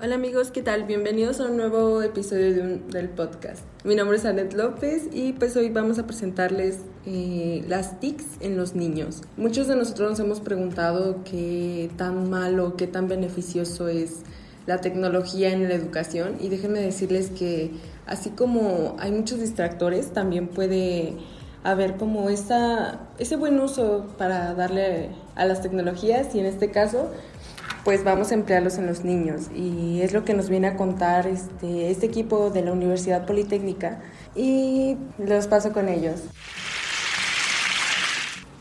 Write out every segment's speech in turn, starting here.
Hola amigos, ¿qué tal? Bienvenidos a un nuevo episodio del podcast. Mi nombre es Anet López y pues hoy vamos a presentarles eh, las TICs en los niños. Muchos de nosotros nos hemos preguntado qué tan malo, qué tan beneficioso es la tecnología en la educación y déjenme decirles que así como hay muchos distractores, también puede haber como esa, ese buen uso para darle a las tecnologías y en este caso pues vamos a emplearlos en los niños. Y es lo que nos viene a contar este, este equipo de la Universidad Politécnica. Y los paso con ellos.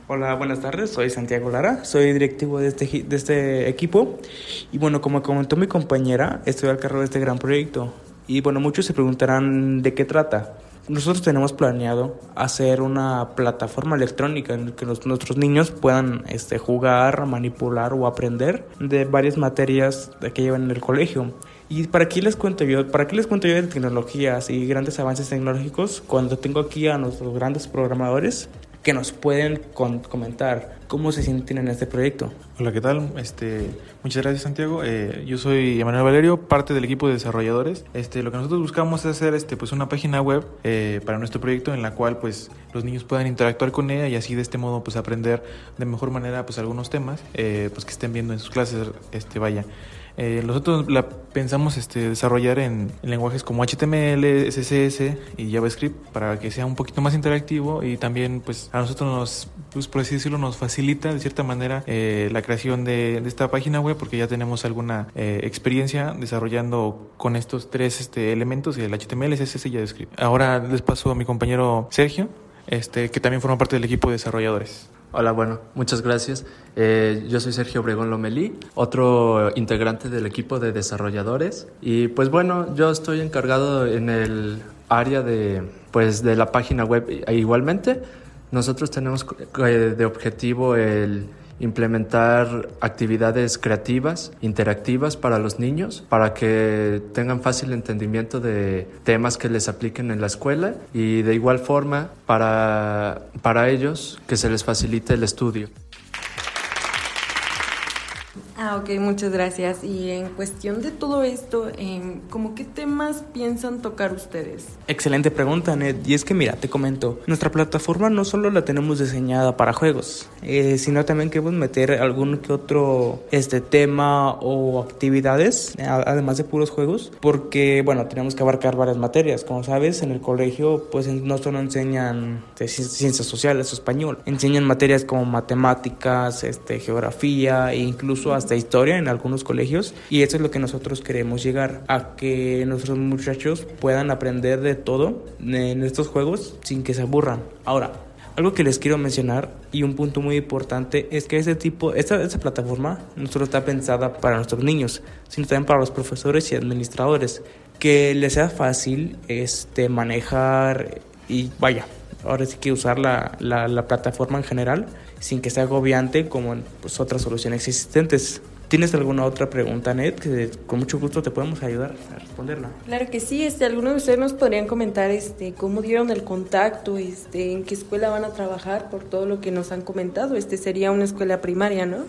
Hola, buenas tardes, soy Santiago Lara, soy directivo de este, de este equipo. Y bueno, como comentó mi compañera, estoy al cargo de este gran proyecto. Y bueno, muchos se preguntarán de qué trata. Nosotros tenemos planeado hacer una plataforma electrónica en la que nuestros niños puedan este, jugar, manipular o aprender de varias materias que llevan en el colegio. ¿Y para qué les cuento yo? ¿Para qué les cuento yo de tecnologías y grandes avances tecnológicos cuando tengo aquí a nuestros grandes programadores que nos pueden comentar cómo se sienten en este proyecto. Hola, ¿qué tal? Este, muchas gracias Santiago. Eh, yo soy Emanuel Valerio, parte del equipo de desarrolladores. Este, lo que nosotros buscamos es hacer este, pues una página web eh, para nuestro proyecto en la cual pues los niños puedan interactuar con ella y así de este modo pues aprender de mejor manera pues algunos temas eh, pues que estén viendo en sus clases. Este, vaya. Eh, nosotros la pensamos este, desarrollar en, lenguajes como HTML, CSS y JavaScript para que sea un poquito más interactivo y también pues a nosotros nos, pues, por así decirlo, nos facilita de cierta manera eh, la creación de, esta página web porque ya tenemos alguna eh, experiencia desarrollando con estos tres este, elementos, el HTML, CSS y JavaScript. Ahora les paso a mi compañero Sergio, este, que también forma parte del equipo de desarrolladores. Hola, bueno, muchas gracias. Eh, yo soy Sergio Obregón Lomelí, otro integrante del equipo de desarrolladores. Y pues bueno, yo estoy encargado en el área de, pues, de la página web igualmente. Nosotros tenemos eh, de objetivo el implementar actividades creativas, interactivas para los niños, para que tengan fácil entendimiento de temas que les apliquen en la escuela y de igual forma para, para ellos que se les facilite el estudio. Ah, ok, muchas gracias. Y en cuestión de todo esto, eh, ¿cómo qué temas piensan tocar ustedes? Excelente pregunta, Ned. Y es que mira, te comento, nuestra plataforma no solo la tenemos diseñada para juegos, eh, sino también queremos meter algún que otro este tema o actividades, además de puros juegos, porque bueno, tenemos que abarcar varias materias. Como sabes, en el colegio pues no solo enseñan ciencias sociales o español, enseñan materias como matemáticas, este, geografía e incluso hasta historia en algunos colegios y eso es lo que nosotros queremos llegar a que nuestros muchachos puedan aprender de todo en estos juegos sin que se aburran. Ahora, algo que les quiero mencionar y un punto muy importante es que ese tipo, esta, esta plataforma no solo está pensada para nuestros niños, sino también para los profesores y administradores, que les sea fácil este, manejar y vaya, ahora sí que usar la, la, la plataforma en general sin que sea agobiante como en pues, otras soluciones existentes. ¿Tienes alguna otra pregunta, Ned? Que con mucho gusto te podemos ayudar a responderla. Claro que sí. Este, ¿Algunos de ustedes nos podrían comentar este, cómo dieron el contacto, este, en qué escuela van a trabajar por todo lo que nos han comentado? Este sería una escuela primaria, ¿no?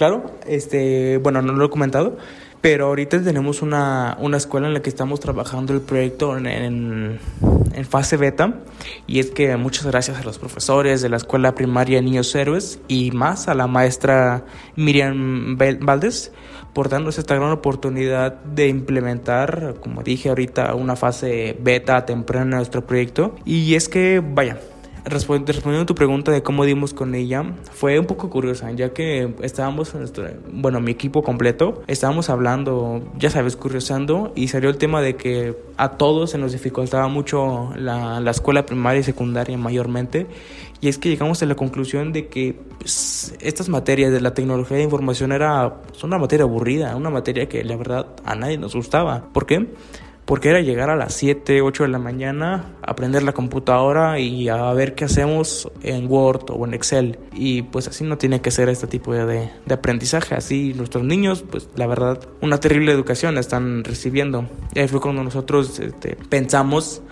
Claro, este, bueno, no lo he comentado, pero ahorita tenemos una, una escuela en la que estamos trabajando el proyecto en, en, fase beta. Y es que muchas gracias a los profesores de la escuela primaria Niños Héroes y más a la maestra Miriam Valdés por darnos esta gran oportunidad de implementar, como dije ahorita, una fase beta temprana en nuestro proyecto. Y es que, vaya, respondiendo a tu pregunta de cómo dimos con ella, fue un poco curiosa, ya que estábamos, nuestro, bueno, mi equipo completo, estábamos hablando, ya sabes, curiosando, y salió el tema de que a todos se nos dificultaba mucho la, la escuela primaria y secundaria mayormente, y es que llegamos a la conclusión de que pues, estas materias de la tecnología de información era pues, una materia aburrida, una materia que la verdad a nadie nos gustaba. ¿Por qué? Porque era llegar a las 7, 8 de la mañana, aprender la computadora y a ver qué hacemos en Word o en Excel. Y pues así no tiene que ser este tipo de, de aprendizaje. Así nuestros niños, pues la verdad, una terrible educación están recibiendo. Y ahí fue cuando nosotros este, pensamos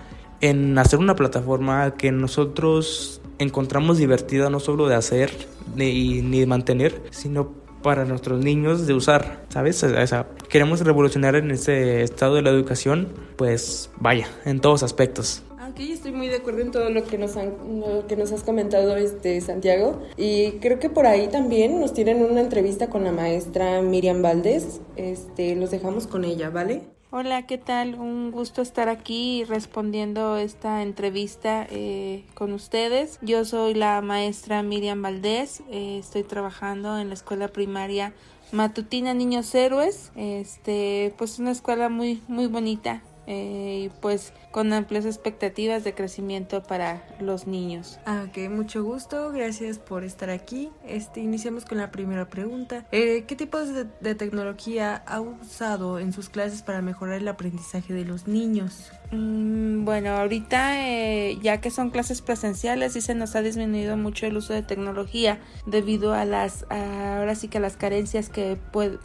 en hacer una plataforma que nosotros encontramos divertida no solo de hacer ni, ni de mantener, sino para nuestros niños de usar, ¿sabes? O sea, queremos revolucionar en ese estado de la educación, pues vaya, en todos aspectos. Ok, estoy muy de acuerdo en todo lo que nos han, lo que nos has comentado este Santiago y creo que por ahí también nos tienen una entrevista con la maestra Miriam Valdés. Este, los dejamos con ella, ¿vale? Hola, ¿qué tal? Un gusto estar aquí respondiendo esta entrevista eh, con ustedes. Yo soy la maestra Miriam Valdés, eh, estoy trabajando en la escuela primaria Matutina Niños Héroes, este, pues una escuela muy, muy bonita, eh, y pues con amplias expectativas de crecimiento para los niños. Ah, ok, mucho gusto, gracias por estar aquí. Este, iniciamos con la primera pregunta. Eh, ¿Qué tipos de, de, tecnología ha usado en sus clases para mejorar el aprendizaje de los niños? Mm, bueno, ahorita eh, ya que son clases presenciales sí se nos ha disminuido mucho el uso de tecnología debido a las, ahora sí que a las carencias que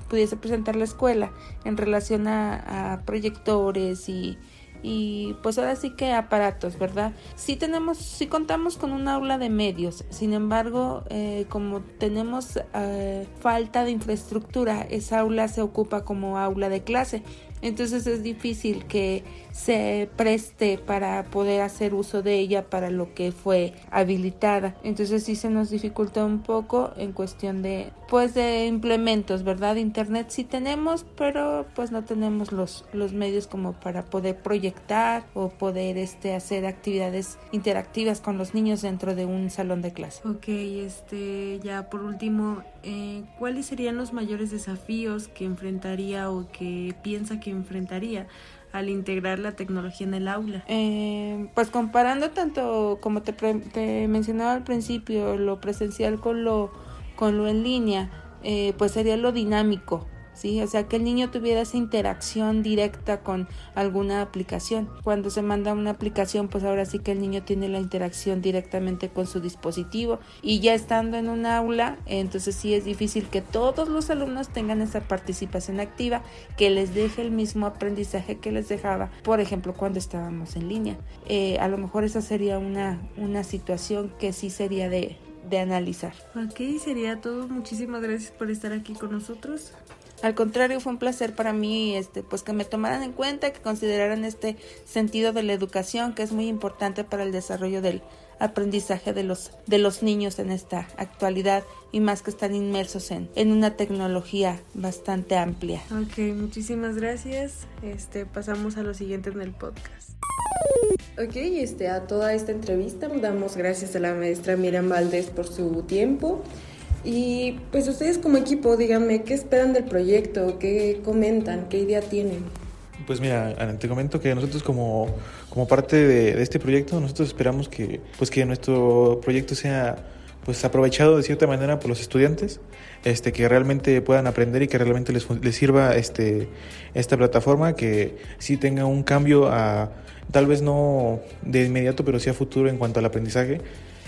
pudiese presentar la escuela en relación a proyectores y y pues ahora sí que aparatos, ¿verdad? Sí tenemos, sí contamos con un aula de medios, sin embargo, eh, como tenemos eh, falta de infraestructura, esa aula se ocupa como aula de clase. Entonces es difícil que se preste para poder hacer uso de ella para lo que fue habilitada. Entonces sí se nos dificulta un poco en cuestión de pues de implementos, ¿verdad? Internet sí tenemos, pero pues no tenemos los, los medios como para poder proyectar o poder este hacer actividades interactivas con los niños dentro de un salón de clase. Ok, este ya por último, eh, ¿cuáles serían los mayores desafíos que enfrentaría o que piensa que enfrentaría al integrar la tecnología en el aula? Eh, pues comparando tanto como te, te, mencionaba al principio, lo presencial con lo, con lo en línea, eh, pues sería lo dinámico. ¿sí? O sea, que el niño tuviera esa interacción directa con alguna aplicación. Cuando se manda una aplicación, pues ahora sí que el niño tiene la interacción directamente con su dispositivo y ya estando en un aula, entonces sí es difícil que todos los alumnos tengan esa participación activa que les deje el mismo aprendizaje que les dejaba, por ejemplo, cuando estábamos en línea. Eh, a lo mejor esa sería una, una situación que sí sería de, de analizar. Ok, sería todo. Muchísimas gracias por estar aquí con nosotros. Al contrario, fue un placer para mí este, pues que me tomaran en cuenta, que consideraran este sentido de la educación, que es muy importante para el desarrollo del aprendizaje de los, de los niños en esta actualidad y más que están inmersos en, en una tecnología bastante amplia. Ok, muchísimas gracias. Este, pasamos a lo siguiente en el podcast. Ok, este, a toda esta entrevista damos gracias a la maestra Miriam Valdés por su tiempo. Y pues ustedes como equipo, díganme, ¿qué esperan del proyecto? ¿Qué comentan? ¿Qué idea tienen? Pues mira, te comento que nosotros como, como parte de, de, este proyecto, nosotros esperamos que, pues que nuestro proyecto sea pues aprovechado de cierta manera por los estudiantes, este, que realmente puedan aprender y que realmente les, les sirva este, esta plataforma, que sí tenga un cambio a, tal vez no de inmediato, pero sí a futuro en cuanto al aprendizaje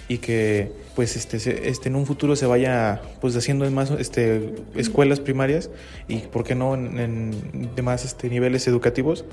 y que pues este, este en un futuro se vaya pues haciendo en más este escuelas primarias y por qué no en, en demás este niveles educativos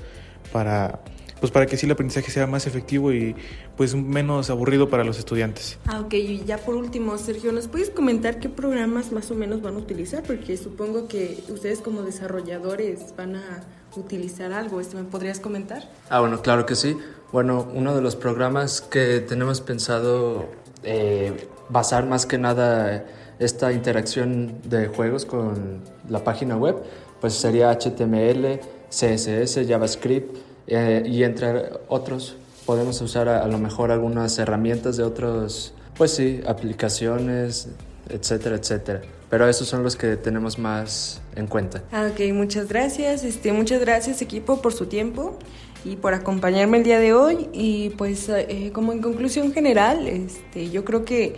para pues para que sí el aprendizaje sea más efectivo y pues menos aburrido para los estudiantes. Ah, ok, y ya por último, Sergio, ¿nos puedes comentar qué programas más o menos van a utilizar? Porque supongo que ustedes como desarrolladores van a utilizar algo, ¿esto me podrías comentar? Ah, bueno, claro que sí. Bueno, uno de los programas que tenemos pensado eh, basar más que nada esta interacción de juegos con la página web, pues sería HTML, CSS, JavaScript eh, y entre otros podemos usar a, a, lo mejor algunas herramientas de otros, pues sí, aplicaciones, etcétera, etcétera. Pero esos son los que tenemos más en cuenta. Ah, ok, muchas gracias. Este, muchas gracias equipo por su tiempo y por acompañarme el día de hoy. Y pues eh, como en conclusión general, este, yo creo que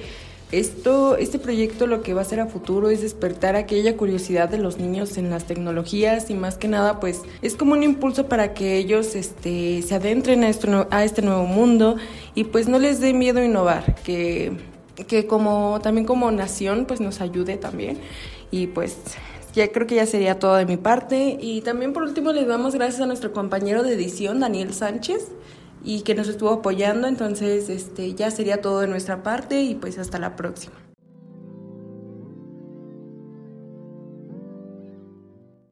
esto, este proyecto lo que va a hacer a futuro es despertar aquella curiosidad de los niños en las tecnologías y más que nada pues es como un impulso para que ellos este, se adentren a, esto, a este nuevo mundo y pues no les dé miedo innovar, que, que como también como nación pues nos ayude también y pues ya creo que ya sería todo de mi parte. Y también por último le damos gracias a nuestro compañero de edición, Daniel Sánchez, y que nos estuvo apoyando. Entonces, este, ya sería todo de nuestra parte y pues hasta la próxima.